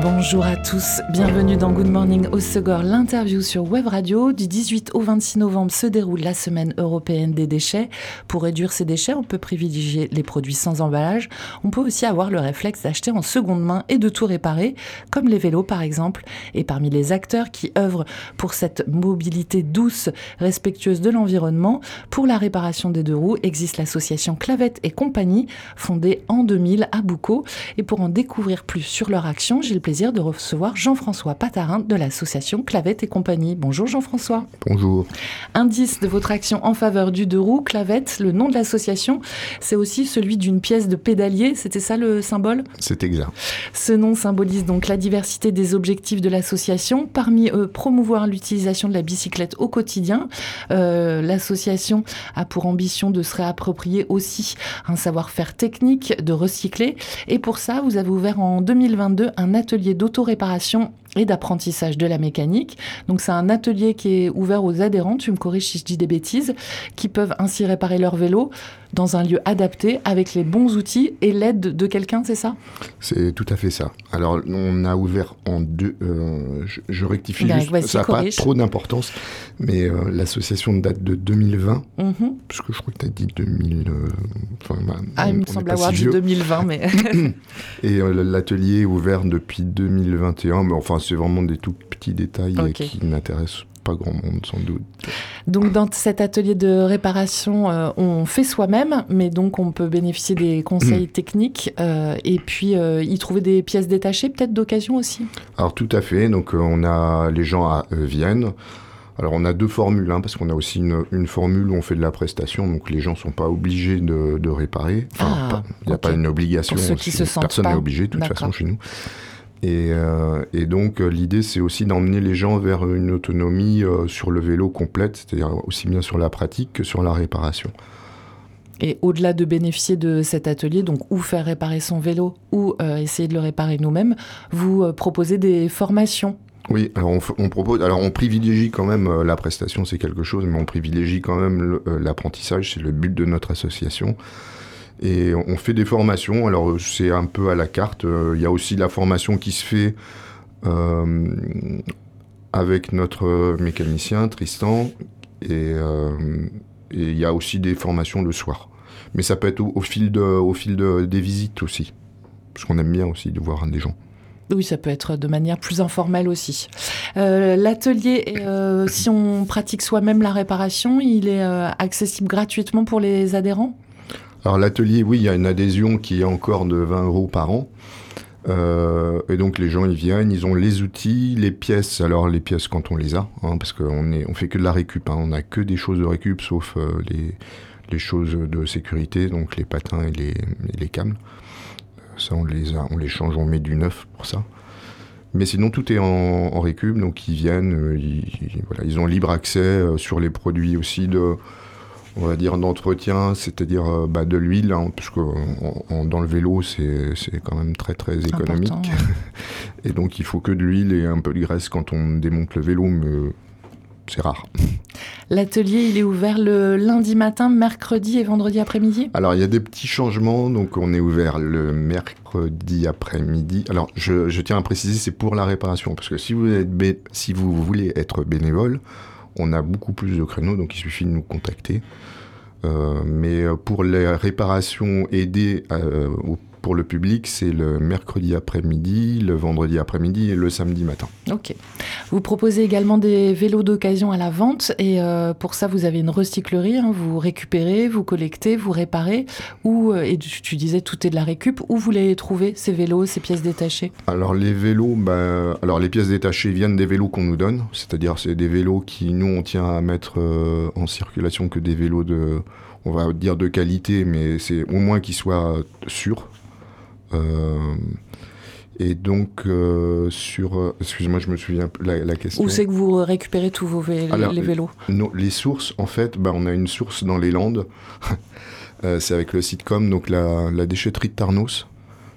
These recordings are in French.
Bonjour à tous, bienvenue dans Good Morning au Segor, l'interview sur Web Radio. Du 18 au 26 novembre se déroule la semaine européenne des déchets. Pour réduire ces déchets, on peut privilégier les produits sans emballage. On peut aussi avoir le réflexe d'acheter en seconde main et de tout réparer, comme les vélos par exemple. Et parmi les acteurs qui œuvrent pour cette mobilité douce, respectueuse de l'environnement, pour la réparation des deux roues, existe l'association Clavette et compagnie, fondée en 2000 à Boucau. Et pour en découvrir plus sur leur action, j'ai plaisir de recevoir Jean-François Patarin de l'association Clavette et compagnie. Bonjour Jean-François. Bonjour. Indice de votre action en faveur du deux roues, Clavette, le nom de l'association, c'est aussi celui d'une pièce de pédalier, c'était ça le symbole? C'est exact. Ce nom symbolise donc la diversité des objectifs de l'association, parmi eux promouvoir l'utilisation de la bicyclette au quotidien. Euh, l'association a pour ambition de se réapproprier aussi un savoir-faire technique, de recycler, et pour ça, vous avez ouvert en 2022 un atelier atelier d'auto-réparation et d'apprentissage de la mécanique. Donc c'est un atelier qui est ouvert aux adhérents, tu me corriges si je dis des bêtises, qui peuvent ainsi réparer leur vélo dans un lieu adapté avec les bons outils et l'aide de quelqu'un, c'est ça? C'est tout à fait ça. Alors on a ouvert en deux, euh, je, rectifie Ben, juste, ça n'a pas trop d'importance, mais euh, l'association date de 2020, Mhm. parce que je crois que tu as dit 2000... euh, enfin, bah, Ah, on- il me semble avoir si dit vieux. 2020, mais Et l'atelier est ouvert depuis 2021, mais enfin c'est vraiment des tout petits détails euh, qui n'intéressent pas grand monde sans doute. donc dans cet atelier de réparation, euh, on fait soi-même, mais donc on peut bénéficier des conseils Mm. techniques euh, et puis euh, y trouver des pièces détachées, peut-être d'occasion aussi. Alors tout à fait, donc on a les gens à euh, Vienne. Alors on a deux formules, hein, parce qu'on a aussi une, une formule où on fait de la prestation, donc les gens sont pas obligés de, de réparer. Ah, il n'y a ok. pas une obligation, Pour ceux qui se sentent personne n'est obligé de toute façon chez nous. Et, euh, et donc euh, l'idée c'est aussi d'emmener les gens vers une autonomie euh, sur le vélo complète, c'est-à-dire aussi bien sur la pratique que sur la réparation. Et au-delà de bénéficier de cet atelier, donc ou faire réparer son vélo ou euh, essayer de le réparer nous-mêmes, vous proposez des formations. Oui, alors on, propose, alors on privilégie quand même euh, la prestation, c'est quelque chose, mais on privilégie quand même l'apprentissage, c'est le but de notre association. Et on fait des formations, alors euh, c'est un peu à la carte. euh, Il y a aussi la formation qui se fait euh, avec notre mécanicien Tristan, et il y a aussi des formations le soir. Mais ça peut être au, fil, de, au fil de- des visites aussi, parce qu'on aime bien aussi de voir des gens. Oui, ça peut être de manière plus informelle aussi. L'atelier, si on pratique soi-même la réparation, il est accessible gratuitement pour les adhérents? Alors l'atelier, oui, il y a une adhésion qui est encore de 20 euros par an. Euh, et donc les gens ils viennent, ils ont les outils, les pièces. Alors les pièces quand on les a, hein, parce qu'on est, on fait que de la récup. Hein, on n'a que des choses de récup, sauf euh, les, choses de sécurité, donc les patins et les, câbles. Euh, Ça on les change, on met du neuf pour ça. Mais sinon tout est en, récup, donc ils viennent, ils, voilà, ils ont libre accès sur les produits aussi de, on va dire d'entretien, c'est-à-dire euh, bah, de l'huile, hein, parce que dans le vélo c'est quand même très très économique, et donc il faut que de l'huile et un peu de graisse quand on démonte le vélo, mais c'est rare. L'atelier, il est ouvert le lundi matin, mercredi et vendredi après-midi? Alors il y a des petits changements, donc on est ouvert le mercredi après-midi. Alors je, je tiens à préciser, c'est pour la réparation, parce que si vous, êtes si vous voulez être bénévole, on a beaucoup plus de créneaux, donc il suffit de nous contacter. Euh, mais euh, pour les réparations aidées euh, au- pour le public, c'est le mercredi après-midi, le vendredi après-midi et le samedi matin. Ok. Vous proposez également des vélos d'occasion à la vente et euh, pour ça vous avez une recyclerie, hein, vous récupérez, vous collectez, vous réparez ou euh, et tu, tu disais tout est de la récup où vous les trouvez ces vélos, ces pièces détachées? Alors les vélos, bah, alors les pièces détachées viennent des vélos qu'on nous donne, c'est-à-dire c'est des vélos qui nous on tient à mettre euh, en circulation que des vélos de, on va dire de qualité, mais c'est au moins qu'ils soient sûrs. Euh, et donc euh, sur, euh, excusez-moi, je me souviens la, la question. Où c'est que vous récupérez tous vos vé- Alors, les vélos? Non, les sources, en fait, bah, on a une source dans les Landes. Euh, c'est avec le sitcom, donc la, la déchetterie de Tarnos.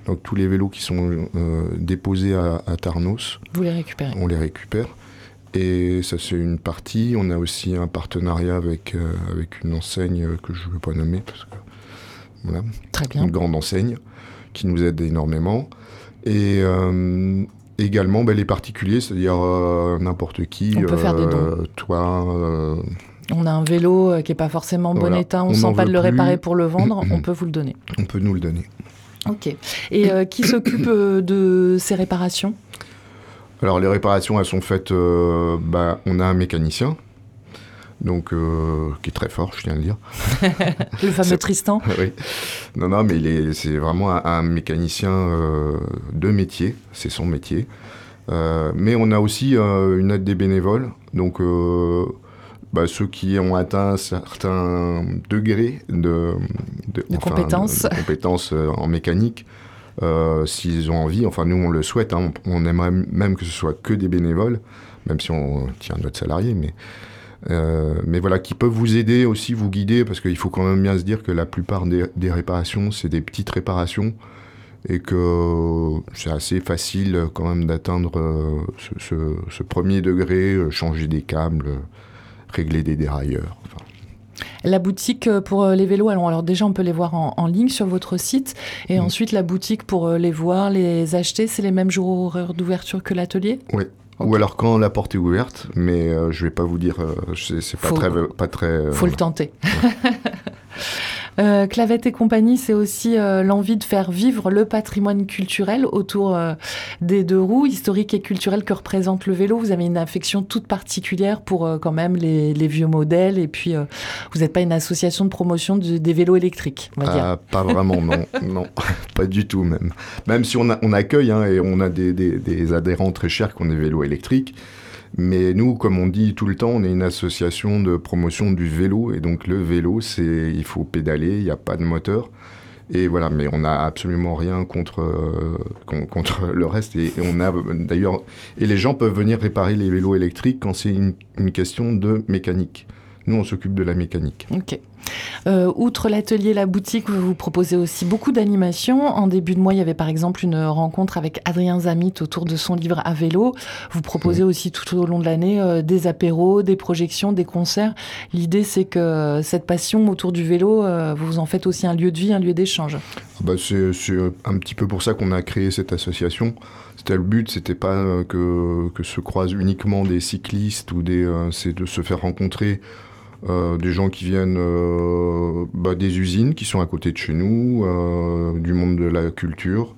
Donc tous les vélos qui sont déposés à, à, Tarnos, vous les récupérez. On les récupère. Et ça c'est une partie. On a aussi un partenariat avec, avec une enseigne que je ne veux pas nommer parce que voilà, Très bien. une grande enseigne qui nous aide énormément. Et également ben, les particuliers, c'est-à-dire n'importe qui. On peut faire des dons. Toi, on a un vélo euh, qui n'est pas forcément en bon état, on ne sent pas de le réparer pour le vendre, on peut vous le donner. On peut nous le donner. Ok. Et euh, qui s'occupe euh, de ces réparations? Alors les réparations, elles sont faites, bah, on a un mécanicien, donc qui est très fort, je tiens à le dire. le fameux Tristan. oui. Non, non, mais c'est vraiment un, un mécanicien de métier, c'est son métier. mais on a aussi une aide des bénévoles, donc bah, ceux qui ont atteint certains degrés de, de, compétences, euh, en mécanique, euh, s'ils ont envie, enfin nous on le souhaite, hein, on, aimerait même que ce soit que des bénévoles, même si on tient notre salarié, mais, euh, mais voilà, qui peuvent vous aider aussi, vous guider, parce qu'il faut quand même bien se dire que la plupart des, réparations, c'est des petites réparations, et que c'est assez facile quand même d'atteindre ce, ce, premier degré, changer des câbles régler des dérailleurs. La boutique euh, pour euh, les vélos, alors, alors déjà on peut les voir en, ligne sur votre site et mm. ensuite la boutique pour euh, les voir, les acheter, c'est les mêmes jours horaires d'ouverture que l'atelier? Oui. Ou alors quand la porte est ouverte, mais je je vais pas vous dire, c'est pas très, pas très. Faut le tenter. Euh, Clavette et compagnie, c'est aussi euh, l'envie de faire vivre le patrimoine culturel autour euh, des deux roues, historique et culturel que représente le vélo. Vous avez une affection toute particulière pour quand même les, vieux modèles et puis vous n'êtes pas une association de promotion des vélos électriques, on va dire. Ah, pas vraiment, non, non, pas du tout même. Même si on, on accueille hein, et on a des, des adhérents très chers qui ont des vélos électriques. Mais nous, comme on dit tout le temps, on est une association de promotion du vélo. Et donc le vélo, c'est il faut pédaler, il n'y a pas de moteur. Et voilà, mais on n'a absolument rien contre, euh, contre le reste. Et, on a d'ailleurs, et les gens peuvent venir réparer les vélos électriques quand c'est une, une question de mécanique. Nous, on s'occupe de la mécanique. Ok. Euh, outre l'atelier, la boutique, vous, proposez aussi beaucoup d'animations. En début de mois, il y avait par exemple une rencontre avec Adrien Zamit autour de son livre à vélo. Vous proposez aussi tout au long de l'année euh, des apéros, des projections, des concerts. L'idée, c'est que cette passion autour du vélo, euh, vous en faites aussi un lieu de vie, un lieu d'échange. Ah bah c'est un petit peu pour ça qu'on a créé cette association. C'était le but, c'était pas que, que se croisent uniquement des cyclistes ou des, c'est de se faire rencontrer des gens qui viennent euh, bah, des usines qui sont à côté de chez nous, euh, du monde de la culture,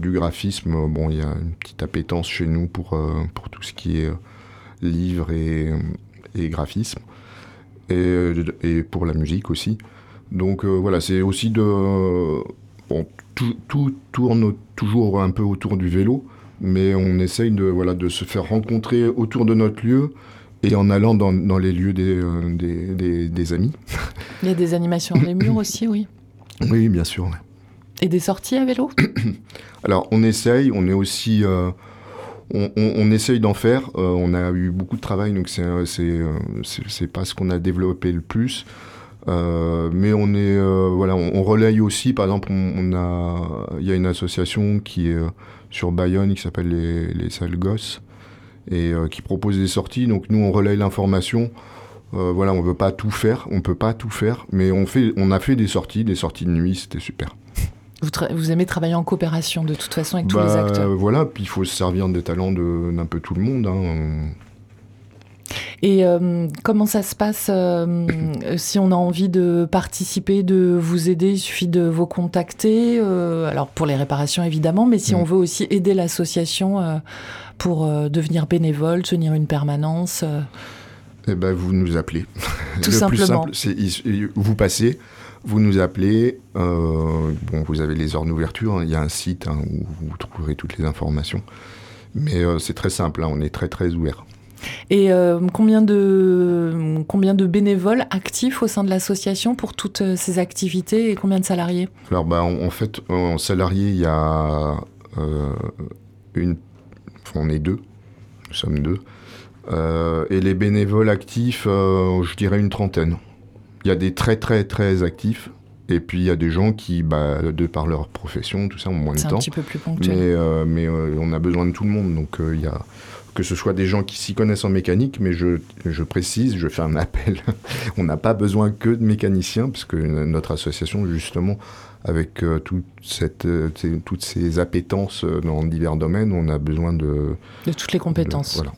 du graphisme. Bon, il y a une petite appétence chez nous pour, pour tout ce qui est livres et, et graphisme, et, et, pour la musique aussi. Donc voilà, c'est aussi de... Tout, tout, tourne toujours un peu autour du vélo, mais on essaye de, voilà, de se faire rencontrer autour de notre lieu et en allant dans, dans les lieux des, euh, des, des, amis. Il y a des animations dans les murs aussi, oui. Oui, bien sûr. Et des sorties à vélo Alors, on essaye, on est aussi... Euh, on, on, essaye d'en faire. Euh, on a eu beaucoup de travail, donc c'est pas ce qu'on a développé le plus. mais on est voilà, on, on, relaye aussi. Par exemple, on, a il y a une association qui est sur Bayonne qui s'appelle les, les Sales Gosses et euh, qui propose des sorties. Donc nous, on relaye l'information. Euh, voilà, on veut pas tout faire, on peut pas tout faire, mais on, fait, on a fait des sorties, des sorties de nuit, c'était super. Vous, vous, aimez travailler en coopération de toute façon avec tous les bah, acteurs Voilà, puis il faut se servir des talents d'un peu tout le monde. Hein. Et euh, comment ça se passe si on a envie de participer, de vous aider Il suffit de vous contacter. alors pour les réparations évidemment, mais si mm. on veut aussi aider l'association pour euh, devenir bénévole, tenir une permanence euh eh ben, vous nous appelez. Tout simplement. plus simple, c'est vous passez, vous nous appelez. Euh, bon, vous avez les heures d'ouverture. Hein, il y a un site hein, où vous trouverez toutes les informations. Mais c'est très simple. Hein, on est très très ouvert. Et combien, de, combien de bénévoles actifs au sein de l'association pour toutes ces activités et combien de salariés? Alors, bah, en, en, fait, en salariés, il y a une on est deux, nous sommes deux. Euh, et les bénévoles actifs, euh, je dirais une trentaine. Il y a des très très très actifs Et puis il y a des gens qui, bah, de par leur profession, tout ça, ont moins de temps. C'est un petit peu plus ponctuel. Mais, euh, mais euh, on a besoin de tout le monde. Donc il y a que ce soit des gens qui s'y connaissent en mécanique, mais je, je, précise, je fais un appel. on n'a pas besoin que de mécaniciens, parce que notre association, justement, avec toute cette, toutes ces appétences dans divers domaines, on a besoin de... De toutes les compétences. voilà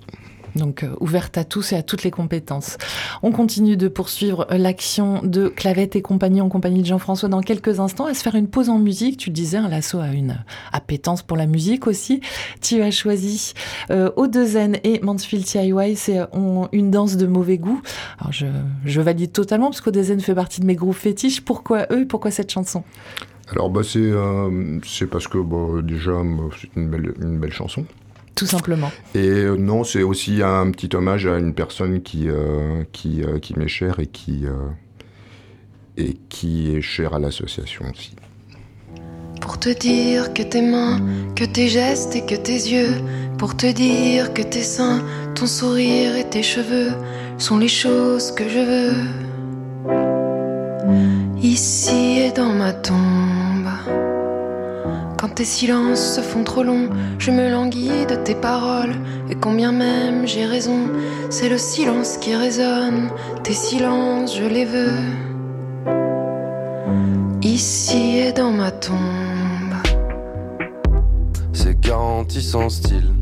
donc euh, ouverte à tous et à toutes les compétences. On continue de poursuivre l'action de Clavette et compagnie en compagnie de Jean-François dans quelques instants à se faire une pause en musique. Tu le disais, un lasso a une appétence pour la musique aussi. Tu as choisi euh, Odezen et Mansfield TIY, c'est une danse de mauvais goût. Je, valide totalement parce qu'Odezen fait partie de mes groupes fétiches. Pourquoi eux? Pourquoi cette chanson? Alors bah c'est euh, parce que bah, déjà c'est une belle, une belle chanson tout simplement. Et euh, non, c'est aussi un petit hommage à une personne qui, euh, qui, euh, qui m'est chère et qui, et qui est chère à l'association aussi. Pour te dire que tes mains, que tes gestes et que tes yeux, pour te dire que tes seins, ton sourire et tes cheveux sont les choses que je veux. Ici et dans ma tombe. Quand tes silences se font trop longs, je me languis de tes paroles. Et combien même j'ai raison, c'est le silence qui résonne. Tes silences, je les veux. Ici et dans ma tombe. C'est garanti sans style.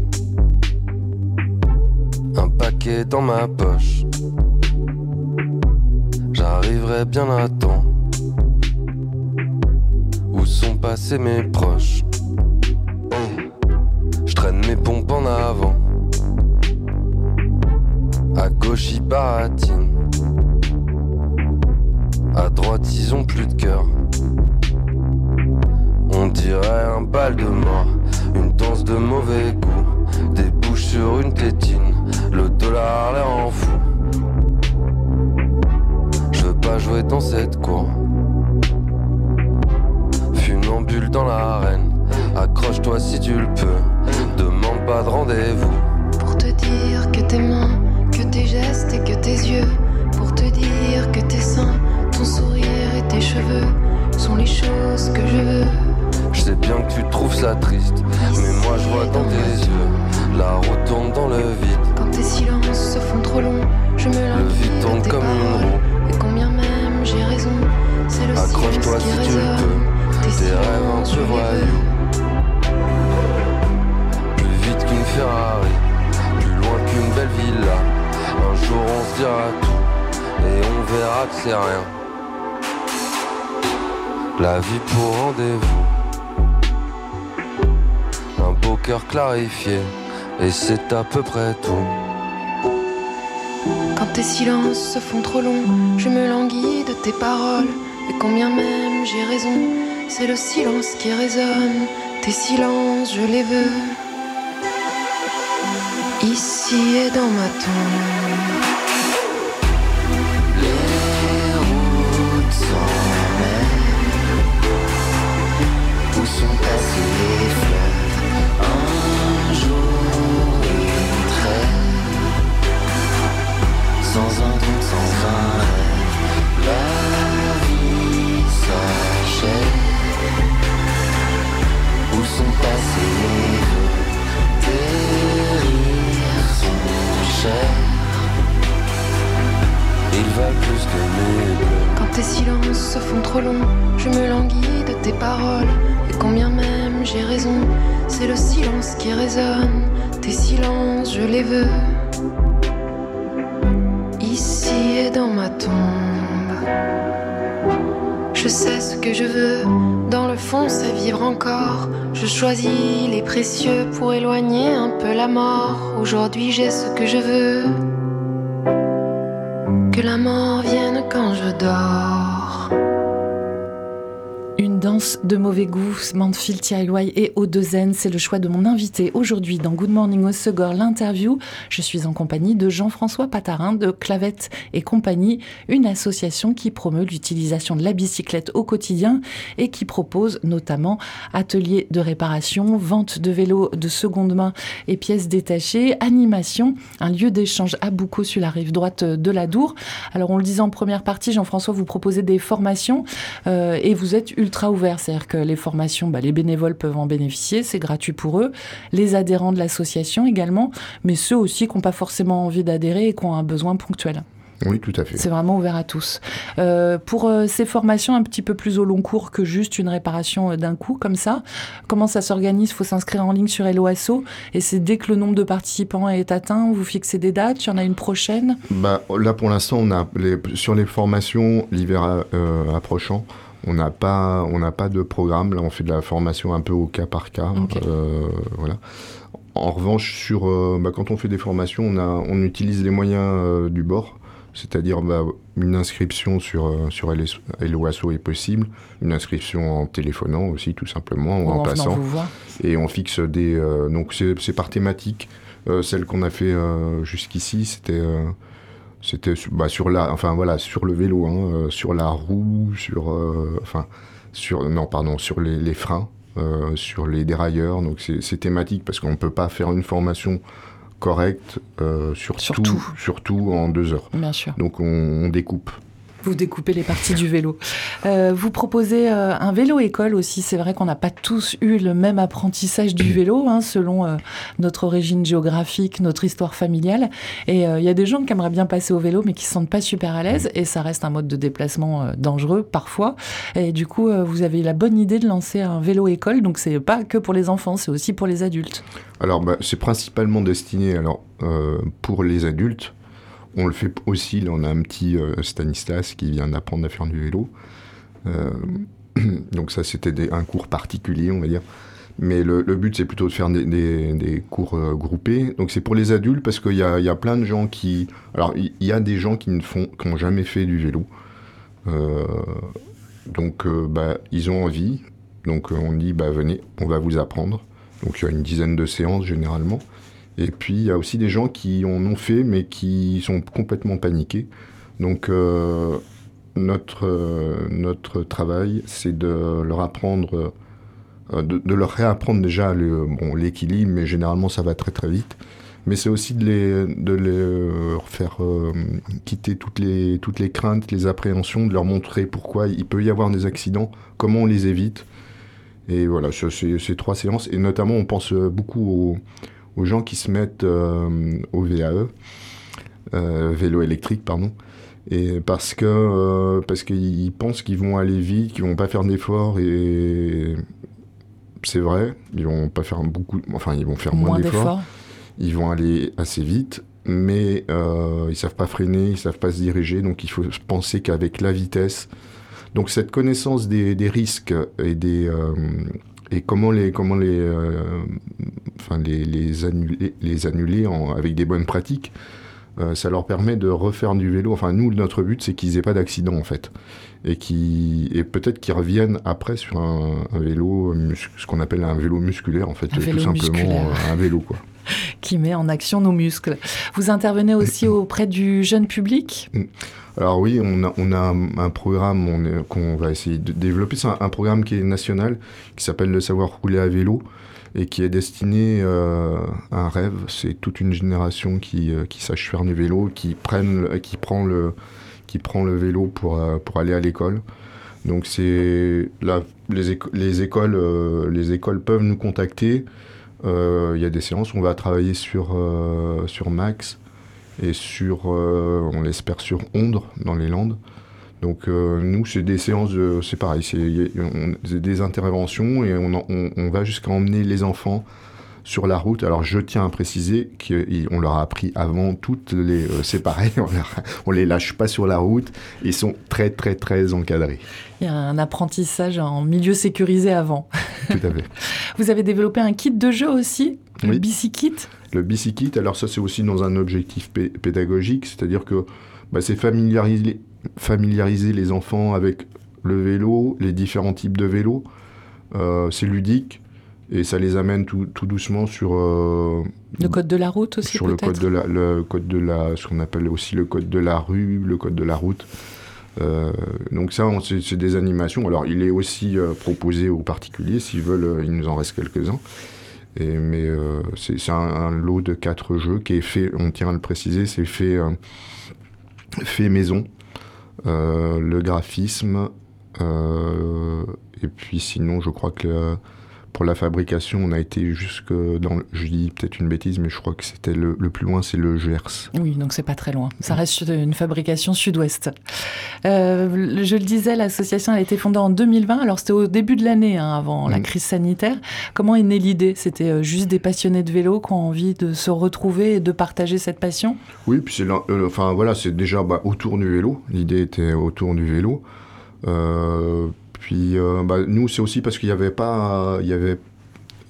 Un paquet dans ma poche. J'arriverai bien à temps passés mes proches. Je traîne mes pompes en avant. À gauche, ils baratinent. À droite, ils ont plus de cœur. On dirait un bal de mort, une danse de mauvais goût. Des bouches sur une tétine, le dollar l'air en fou. Je veux pas jouer dans cette cour dans l'arène. Accroche-toi si tu le peux, demande pas de rendez-vous. Pour te dire que tes mains, que tes gestes et que tes yeux, pour te dire que tes seins, ton sourire et tes cheveux sont les choses que je veux. Je sais bien que tu trouves ça triste, mais moi je vois dans tes yeux, la route tourne dans le vide. C'est rien. La vie pour rendez-vous. Un beau cœur clarifié et c'est à peu près tout. Quand tes silences se font trop longs, je me languis de tes paroles. Et combien même j'ai raison, c'est le silence qui résonne. Tes silences, je les veux. Ici et dans ma tombe. Vivre encore. Je choisis les précieux pour éloigner un peu la mort. Aujourd'hui, j'ai ce que je veux. Que la mort vienne quand je dors de mauvais goût, Manfield TIY et O2N, c'est le choix de mon invité aujourd'hui dans Good Morning au Segor, l'interview. Je suis en compagnie de Jean-François Patarin de Clavette et compagnie, une association qui promeut l'utilisation de la bicyclette au quotidien et qui propose notamment ateliers de réparation, vente de vélos de seconde main et pièces détachées, animation, un lieu d'échange à Boucau sur la rive droite de la Dour. Alors on le disait en première partie, Jean-François, vous proposez des formations euh, et vous êtes ultra ouvert, c'est-à-dire que les formations, bah, les bénévoles peuvent en bénéficier, c'est gratuit pour eux, les adhérents de l'association également, mais ceux aussi qui n'ont pas forcément envie d'adhérer et qui ont un besoin ponctuel. Oui, tout à fait. C'est vraiment ouvert à tous. Euh, pour euh, ces formations un petit peu plus au long cours que juste une réparation euh, d'un coup, comme ça, comment ça s'organise? Il faut s'inscrire en ligne sur Helloasso et c'est dès que le nombre de participants est atteint, vous fixez des dates, il y en a une prochaine? Bah, Là, pour l'instant, on a les, sur les formations, l'hiver approchant, on n'a pas, on n'a pas de programme. Là, on fait de la formation un peu au cas par cas. Euh, voilà. En revanche, sur, euh, bah, quand on fait des formations, on, a, on utilise les moyens euh, du bord. C'est-à-dire bah, une inscription sur, sur Helloasso est possible, une inscription en téléphonant aussi tout simplement, ou en en passant. Et on fixe des... donc c'est par thématique. Celle qu'on a fait jusqu'ici, c'était... c'était bah, sur la, enfin voilà, sur le vélo, hein, euh, sur la roue, sur, euh, enfin, sur, non pardon, sur les, les freins, euh, sur les dérailleurs. Donc c'est c'est thématique parce qu'on ne peut pas faire une formation correcte euh, sur, Sur tout, tout. sur tout en deux heures. Bien sûr. Donc on, on découpe. Vous découpez les parties du vélo. Euh, vous proposez euh, un vélo-école aussi. C'est vrai qu'on n'a pas tous eu le même apprentissage du vélo, hein, selon euh, notre origine géographique, notre histoire familiale. Et il y a des gens qui aimeraient bien passer au vélo, mais qui ne se sentent pas super à l'aise. Et ça reste un mode de déplacement dangereux parfois. Et du coup, vous avez la bonne idée de lancer un vélo-école. Donc, c'est pas que pour les enfants, c'est aussi pour les adultes. Alors, bah, c'est principalement destiné alors, pour les adultes. On le fait aussi, on a un petit euh, Stanislas qui vient d'apprendre à faire du vélo. Euh, donc ça, c'était un cours particulier, on va dire. Mais le, but, c'est plutôt de faire des, cours euh, groupés. Donc c'est pour les adultes parce qu'il y y a plein de gens qui... Alors, il y, a des gens qui ne font, n'ont jamais fait du vélo. Donc, bah, ils ont envie. Donc, on dit, bah, venez, on va vous apprendre. Donc il y a une dizaine de séances généralement. Et puis il y a aussi des gens qui en ont fait mais qui sont complètement paniqués. Donc euh, notre, euh, notre travail c'est de leur apprendre, euh, de, leur réapprendre déjà le- bon, l'équilibre, mais généralement ça va très très vite. Mais c'est aussi de les, de les faire quitter toutes les, toutes les craintes, les appréhensions, de leur montrer pourquoi il peut y avoir des accidents, comment on les évite. Et voilà, c'est ces trois séances. Et notamment, on pense beaucoup aux, aux gens qui se mettent euh, au VAE, euh, vélo électrique, pardon. Et parce que euh, parce qu'ils pensent qu'ils vont aller vite, qu'ils vont pas faire d'efforts et c'est vrai, ils vont pas faire beaucoup, enfin ils vont faire moins, Moins d'efforts, d'efforts. ils vont aller assez vite, mais euh, ils savent pas freiner, ils savent pas se diriger, donc il faut penser qu'avec la vitesse, donc cette connaissance des, des risques et des euh, et comment les comment les euh, enfin les, les annuler les annuler en- avec des bonnes pratiques euh, ça leur permet de refaire du vélo. Enfin nous notre but c'est qu'ils aient pas d'accident en fait. Et qui et peut-être qu'ils reviennent après sur un, un vélo ce qu'on appelle un vélo musculaire en fait tout simplement musculaire. euh, un vélo quoi qui met en action nos muscles. Vous intervenez aussi auprès du jeune public? Alors oui, on a, on a un, un programme qu'on va essayer de développer. C'est un, un programme qui est national, qui s'appelle Le savoir rouler à vélo, et qui est destiné euh, à un rêve. C'est toute une génération qui, euh, qui sache faire du vélo, qui, prennent, le- qui, prend, le, qui prend le vélo pour, euh, pour aller à l'école. Donc c'est les, éco- les, écoles, euh, les écoles peuvent nous contacter. Euh, Il y a des séances, on va travailler sur, euh, sur Max et sur, euh, on l'espère, sur Ondre dans les Landes. Donc nous, c'est des séances, de- c'est pareil, c'est des interventions et on, on va jusqu'à emmener les enfants sur la route. Alors je tiens à préciser qu'on leur a appris avant toutes les... euh, c'est pareil, on, leur- on les lâche pas sur la route, ils sont très très très encadrés. Il y a un apprentissage en milieu sécurisé avant. Tout à fait. Vous avez développé un kit de jeu aussi, le Oui. Le bicyclette, alors ça c'est aussi dans un objectif pé- pédagogique, c'est-à-dire que bah, c'est familiariser, familiariser les enfants avec le vélo, les différents types de vélos. Euh, c'est ludique et ça les amène tout, tout doucement sur euh, Le code de la route aussi, sur le code de la le code de la ce qu'on appelle aussi le code de la rue, le code de la route. Euh, donc ça, c'est des animations. Alors, il est aussi euh, proposé aux particuliers s'ils veulent. il nous en reste quelques-uns. Et, mais c'est un, un lot de quatre jeux qui est fait. On tient à le préciser, c'est fait fait maison. Le graphisme. et puis sinon, je crois que pour la fabrication, on a été jusque dans. le- Je dis peut-être une bêtise, mais je crois que c'était le, le plus loin, c'est le Gers. Oui, donc c'est pas très loin. Ça reste une fabrication sud-ouest. Euh, je le disais, l'association a été fondée en 2020. Alors c'était au début de l'année, hein, avant la Mhm. crise sanitaire. Comment est née l'idée? C'était euh, juste des passionnés de vélo qui ont envie de se retrouver et de partager cette passion? Oui, puis c'est euh, enfin voilà, c'est déjà bah, autour du vélo. L'idée était autour du vélo. Euh, puis euh, bah, nous, c'est aussi parce qu'il n'y avait pas, il y avait,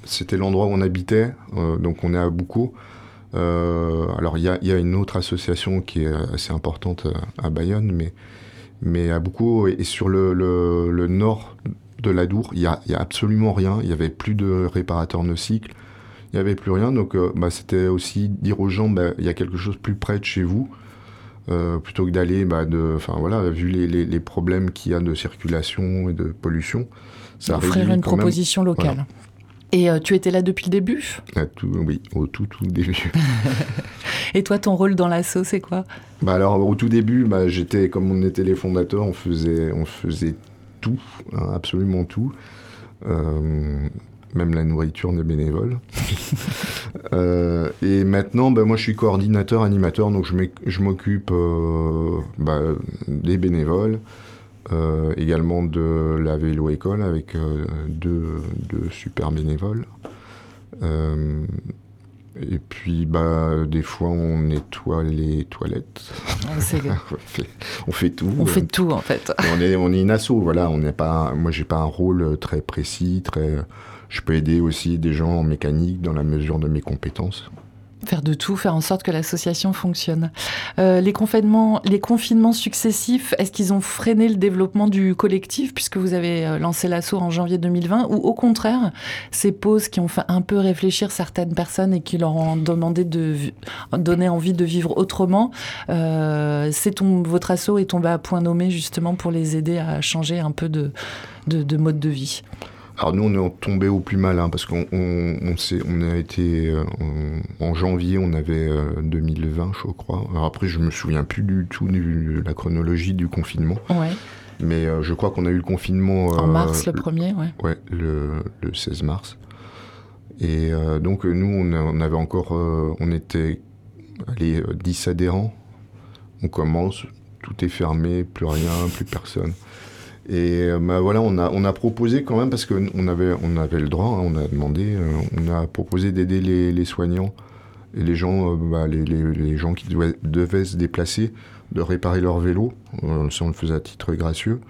c'était l'endroit où on habitait, euh, donc on est à Boucau. Euh, alors il y a, une autre association qui est assez importante à Bayonne, mais mais à Boucau et sur le, nord de l'Adour, il y a, y a absolument rien. Il y avait plus de réparateurs de cycles. Il n'y avait plus rien, donc bah, c'était aussi dire aux gens, bah, il y a quelque chose plus près de chez vous, euh, plutôt que d'aller, bah, de, enfin voilà, vu les, les, les problèmes qu'il y a de circulation et de pollution, ça Offrir une même proposition locale. Et euh, tu étais là depuis le début? À tout, oui, au tout tout début. Et toi, ton rôle dans l'asso, c'est quoi? Bah alors au tout début, bah, j'étais comme on était les fondateurs, on faisait, on faisait tout, hein, absolument tout, Euh, même la nourriture des bénévoles. Euh, maintenant, bah, moi je suis coordinateur, animateur, donc je m'occupe euh, bah, des bénévoles, euh, également de la vélo école avec euh, deux, deux super bénévoles. Et puis, bah, des fois, on nettoie les toilettes. C'est- on, fait, on fait tout. On fait tout, en fait. on est, on est une asso, voilà. On n'est pas, moi, j'ai pas un rôle très précis, très. Je peux aider aussi des gens en mécanique dans la mesure de mes compétences. Faire de tout, faire en sorte que l'association fonctionne. Euh, les, confinements, les confinements successifs, est-ce qu'ils ont freiné le développement du collectif puisque vous avez euh, lancé l'assaut en janvier 2020 ou au contraire, ces pauses qui ont fait un peu réfléchir certaines personnes et qui leur ont demandé de donner envie de vivre autrement, euh, c'est votre assaut est tombé à point nommé justement pour les aider à changer un peu de mode de vie? Alors nous, on est tombé au plus mal, hein, parce qu'on on, on on a été euh, en, janvier, on avait euh, 2020, je crois. Alors après, je me souviens plus du tout de la chronologie du confinement, Ouais. mais euh, je crois qu'on a eu le confinement En euh, mars le premier, ouais. Ouais, le, le 16 mars. Et euh, donc euh, nous, on, a- on avait encore, euh, on était euh, 10 adhérents. On commence, tout est fermé, plus rien, plus personne. Et euh, bah, voilà, on a, on a proposé quand même, parce qu'on avait, on avait le droit, hein, on a demandé, euh, on a proposé d'aider les, soignants et les gens, euh, bah, les, les- gens qui devaient, se déplacer, de réparer leur vélo. Ça, on le faisait à titre gracieux.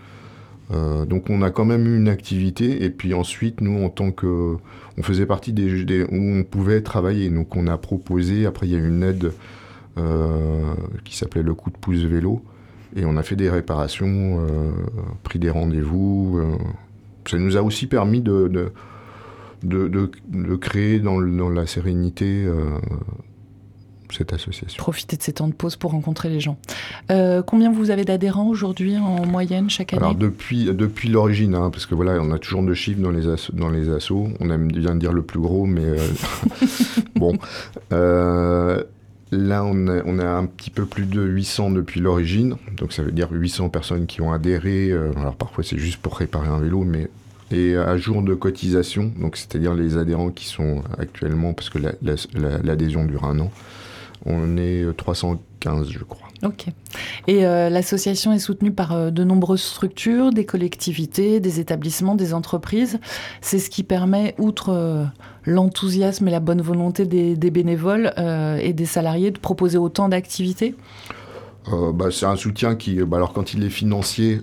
Donc on a quand même eu une activité et puis ensuite nous en tant que on faisait partie des, où on pouvait travailler donc on a proposé après il y a eu une aide qui s'appelait le coup de pouce vélo et on a fait des réparations euh, pris des rendez-vous euh. ça nous a aussi permis de de, de, de- de créer dans, le- dans la sérénité euh, cette association Profiter de ces temps de pause pour rencontrer les gens. Euh, combien vous avez d'adhérents aujourd'hui en moyenne chaque année? Alors depuis, depuis l'origine, hein, parce que voilà, on a toujours deux chiffres dans les, dans les assos. On aime bien dire le plus gros, mais euh, bon. Euh, là, on a, un petit peu plus de 800 depuis l'origine. Donc ça veut dire 800 personnes qui ont adhéré. euh, alors parfois c'est juste pour réparer un vélo, mais... Et à jour de cotisation, donc c'est-à-dire les adhérents qui sont actuellement, parce que la- la- la- l'adhésion dure un an, on est 315, je crois. Ok. Et euh, l'association est soutenue par euh, de nombreuses structures, des collectivités, des établissements, des entreprises. C'est ce qui permet, outre euh, l'enthousiasme et la bonne volonté des, bénévoles et des salariés, de proposer autant d'activités? Bah, c'est un soutien qui, bah, alors quand il est financier,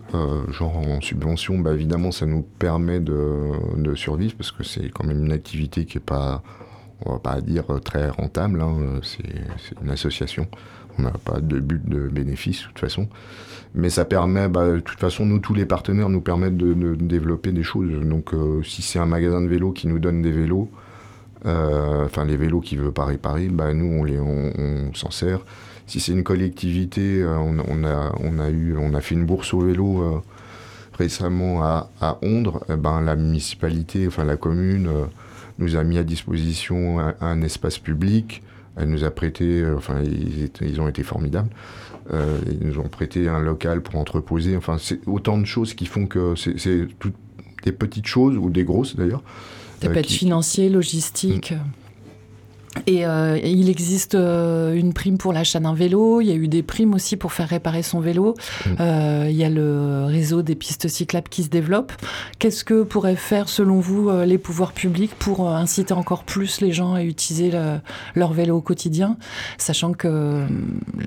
genre en subvention, bah, évidemment ça nous permet de, de survivre parce que c'est quand même une activité qui est pas, on va pas dire très rentable, hein, c'est une association. On n'a pas de but de bénéfice, de toute façon. Mais ça permet, bah, de toute façon, nous, tous les partenaires nous permettent de, développer des choses. Donc, euh, si c'est un magasin de vélos qui nous donne des vélos, euh, enfin, les vélos qu'il veut pas réparer, bah, nous, on, s'en sert. Si c'est une collectivité, euh, on, a, eu, on a fait une bourse au vélo récemment à, à. Eh ben, la municipalité, enfin, la commune, nous a mis à disposition un espace public elle nous a prêté, euh, enfin, ils, ont été formidables. Euh, ils nous ont prêté un local pour entreposer. Enfin, c'est autant de choses qui font que c'est toutes des petites choses, ou des grosses d'ailleurs. Ça peut être financier, logistique. Mm. Et euh, il existe euh, une prime pour l'achat d'un vélo. Il y a eu des primes aussi pour faire réparer son vélo. Mm. Euh, il y a le réseau des pistes cyclables qui se développe. Qu'est-ce que pourraient faire, selon vous, les pouvoirs publics pour inciter encore plus les gens à utiliser leur vélo au quotidien, sachant que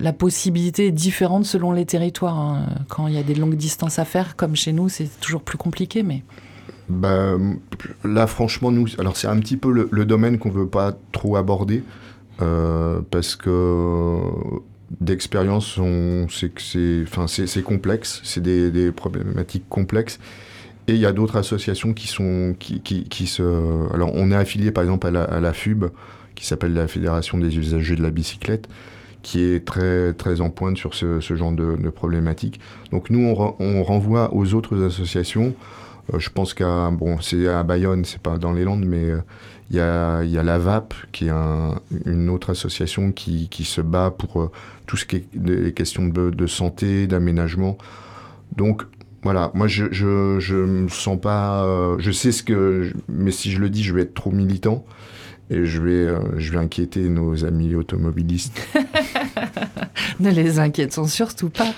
la possibilité est différente selon les territoires. Hein. Quand il y a des longues distances à faire, comme chez nous, c'est toujours plus compliqué, mais bah, là, franchement, nous, alors c'est un petit peu le, domaine qu'on veut pas trop aborder euh, parce que d'expérience, on sait que c'est, enfin, c'est complexe, c'est des, des, problématiques complexes. Et il y a d'autres associations qui sont, qui, qui, qui, se, alors on est affilié par exemple à la, à la FUB, qui s'appelle la Fédération des usagers de la bicyclette, qui est très très en pointe sur ce, ce genre de, de problématiques. Donc nous, on, on renvoie aux autres associations. Euh, je pense qu'à bon, c'est à Bayonne, c'est pas dans les Landes, mais euh, il y, a, y, a, la VAP, qui est une autre association qui, qui, se bat pour euh, tout ce qui est des questions de, de santé, d'aménagement. Donc voilà, moi je, je, je me sens pas, je sais ce que, mais si je le dis, je vais être trop militant et je vais, je vais inquiéter nos amis automobilistes. ne les inquiétons surtout pas.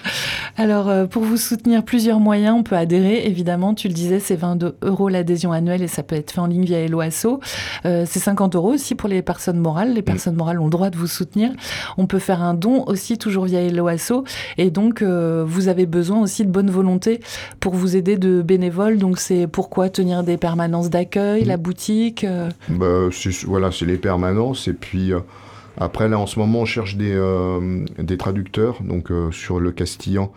Alors, euh, pour vous soutenir, plusieurs moyens. On peut adhérer, évidemment. Tu le disais, c'est 22 euros l'adhésion annuelle et ça peut être fait en ligne via Eloasso. Euh, c'est 50 euros aussi pour les personnes morales. Les personnes morales ont le droit de vous soutenir. On peut faire un don aussi, toujours via Eloasso. Et donc, euh, vous avez besoin aussi de bonne volonté pour vous aider de bénévoles. Donc, c'est pourquoi tenir des permanences d'accueil, la boutique bah, Voilà, c'est les permanences. Et puis. Après, là, en ce moment, on cherche des, euh, des traducteurs. Donc, euh, sur le castillan,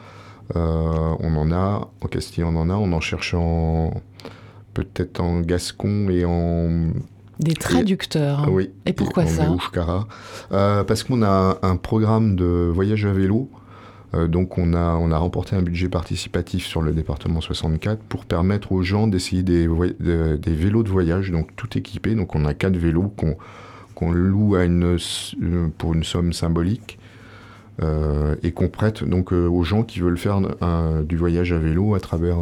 euh, on en a. Au castillan, on en a. On en cherche en. Peut-être en gascon et en. Des traducteurs. oui. Et pourquoi ça Parce qu'on a un programme de voyage à vélo. donc on a, on a remporté un budget participatif sur le département 64 pour permettre aux gens d'essayer des, des, vélos de voyage, donc tout équipé. Donc on a quatre vélos qu'on qu'on loue à une, euh, pour une somme symbolique euh, et qu'on prête donc euh, aux gens qui veulent faire du voyage à vélo à travers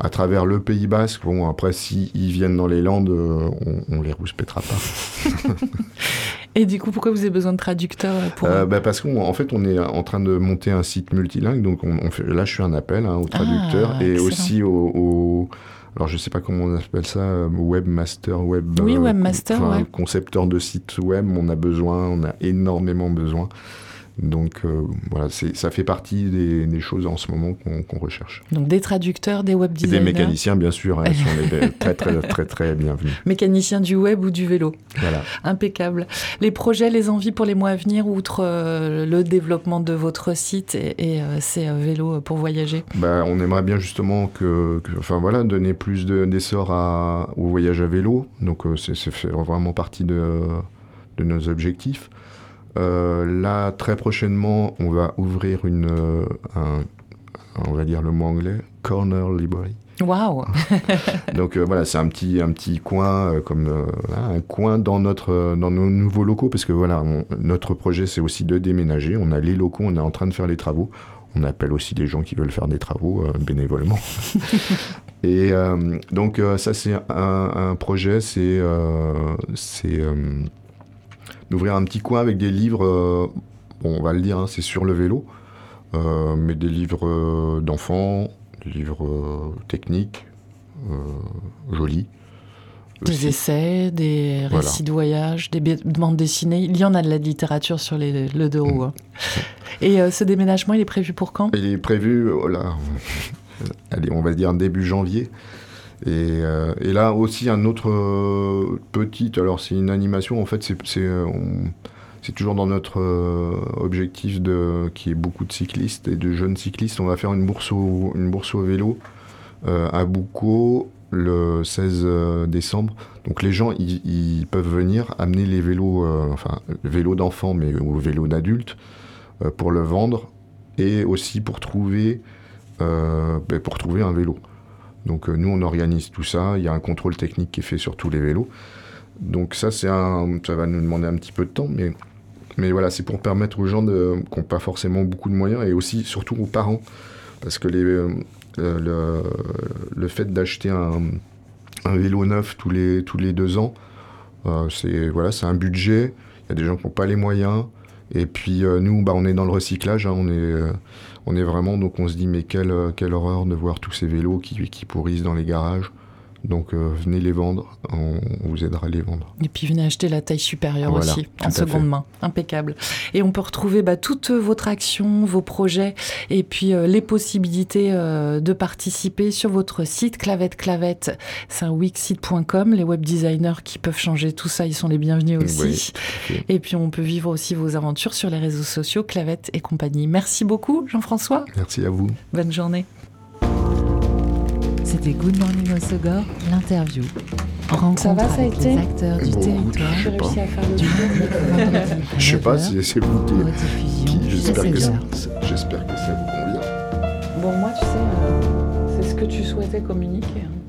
à travers le Pays Basque. Bon, après, s'ils viennent dans les Landes, on, on les rouspétera pas. Et du coup, pourquoi vous avez besoin de traducteurs pour... bah Parce qu'en fait, on est en train de monter un site multilingue. Donc, on, fait, là, je suis un appel hein, aux traducteurs ah, et aussi aux, alors je sais pas comment on appelle ça, euh, webmaster, web. Oui, euh, webmaster, ouais. Concepteur de site web, on a besoin, on a énormément besoin. Donc euh, voilà, ça fait partie des, choses en ce moment qu'on recherche. Donc des traducteurs, des web designers. des mécaniciens, bien sûr, hein, sont les, très, très, très, très bienvenus. Mécaniciens du web ou du vélo. Voilà. Impeccable. Les projets, les envies pour les mois à venir, outre euh, le développement de votre site et, euh, ces vélos pour voyager bah, On aimerait bien justement que, enfin voilà, donner plus d'essor au voyage à vélo. Donc c'est vraiment partie de, de nos objectifs. Euh, là, très prochainement, on va ouvrir une, euh, on va dire le mot anglais, Corner Library. Waouh Donc euh, voilà, c'est un petit un petit coin comme un coin dans notre dans nos nouveaux locaux parce que voilà, notre projet c'est aussi de déménager. On a les locaux, on est en train de faire les travaux. On appelle aussi des gens qui veulent faire des travaux bénévolement. Et donc ça c'est un, un, projet, c'est c'est d'ouvrir un petit coin avec des livres, euh, bon, on va le dire, hein, c'est sur le vélo, euh, mais des livres euh, d'enfants, des livres techniques, jolis. Des essais, des récits de voyage, des bandes dessinées. Il y en a de la littérature sur les, le deux roues. Hein. Et ce déménagement, il est prévu pour quand? Il est prévu, oh allez, on va dire début janvier. Et, euh, et là aussi un autre euh, petit, alors c'est une animation, en fait c'est euh, toujours dans notre euh, objectif de qui est beaucoup de cyclistes et de jeunes cyclistes. On va faire une bourse au, une bourse au vélo euh, à Boucau le 16 décembre. Donc les gens ils, peuvent venir amener les vélos, enfin le vélo d'enfants mais ou vélo d'adultes pour le vendre et aussi pour trouver ben, pour trouver un vélo. Donc euh, nous, on organise tout ça. Il y a un contrôle technique qui est fait sur tous les vélos. Donc ça, c'est un, ça va nous demander un petit peu de temps, mais, voilà, c'est pour permettre aux gens qui n'ont pas forcément beaucoup de moyens et aussi surtout aux parents, parce que euh, le, fait d'acheter un, vélo neuf tous les, deux ans, euh, c'est voilà, c'est un budget. Il y a des gens qui n'ont pas les moyens. Et puis nous, bah, on est dans le recyclage. hein, on est vraiment, donc on se dit, mais quelle, euh, quelle horreur de voir tous ces vélos qui, qui pourrissent dans les garages. Donc euh, venez les vendre, on, vous aidera à les vendre. Et puis venez acheter la taille supérieure Voilà, aussi, en seconde fait. main. Impeccable. Et on peut retrouver bah, toutes votre action, vos projets, et puis euh, les possibilités euh, de participer sur votre site Clavette Clavette. C'est un wixsite.com. Les web designers qui peuvent changer tout ça, ils sont les bienvenus aussi. Oui. Et puis on peut vivre aussi vos aventures sur les réseaux sociaux, Clavette et compagnie. Merci beaucoup, Jean-François. Merci à vous. Bonne journée. C'était Good Morning Osogor, l'interview. Rencontre Ça va, ça a avec été les acteurs du Bon, territoire. je sais pas. Du. Je sais pas si c'est vous qui, j'espère que, 16 ça- j'espère que ça vous convient. Bon, moi, tu sais, euh, c'est ce que tu souhaitais communiquer. hein.